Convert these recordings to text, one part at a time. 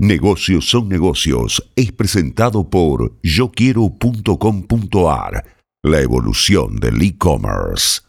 Negocios son negocios es presentado por yoquiero.com.ar, la evolución del e-commerce.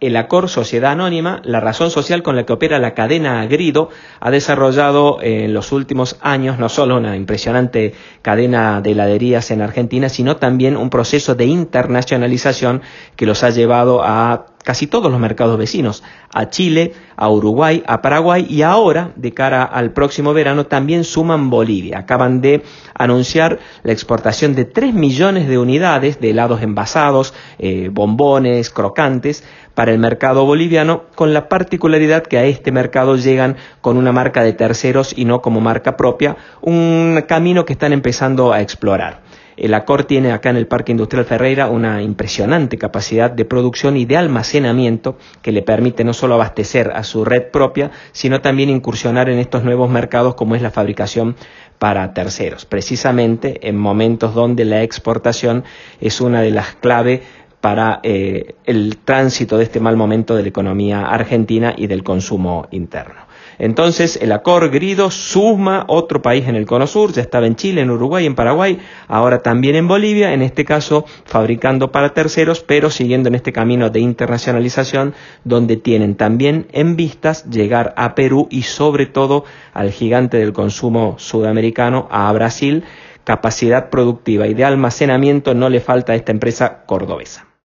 El Acor Sociedad Anónima, la razón social con la que opera la cadena Agrido, ha desarrollado en los últimos años no solo una impresionante cadena de heladerías en Argentina, sino también un proceso de internacionalización que los ha llevado a casi todos los mercados vecinos, a Chile, a Uruguay, a Paraguay y ahora, de cara al próximo verano, también suman Bolivia. Acaban de anunciar la exportación de 3 millones de unidades de helados envasados, eh, bombones, crocantes, para el mercado boliviano, con la particularidad que a este mercado llegan con una marca de terceros y no como marca propia, un camino que están empezando a explorar. El ACOR tiene acá en el Parque Industrial Ferreira una impresionante capacidad de producción y de almacenamiento que le permite no solo abastecer a su red propia, sino también incursionar en estos nuevos mercados como es la fabricación para terceros, precisamente en momentos donde la exportación es una de las claves para eh, el tránsito de este mal momento de la economía argentina y del consumo interno. Entonces, el Acor Grido suma otro país en el Cono Sur, ya estaba en Chile, en Uruguay, en Paraguay, ahora también en Bolivia, en este caso fabricando para terceros, pero siguiendo en este camino de internacionalización, donde tienen también en vistas llegar a Perú y sobre todo al gigante del consumo sudamericano, a Brasil, capacidad productiva y de almacenamiento no le falta a esta empresa cordobesa.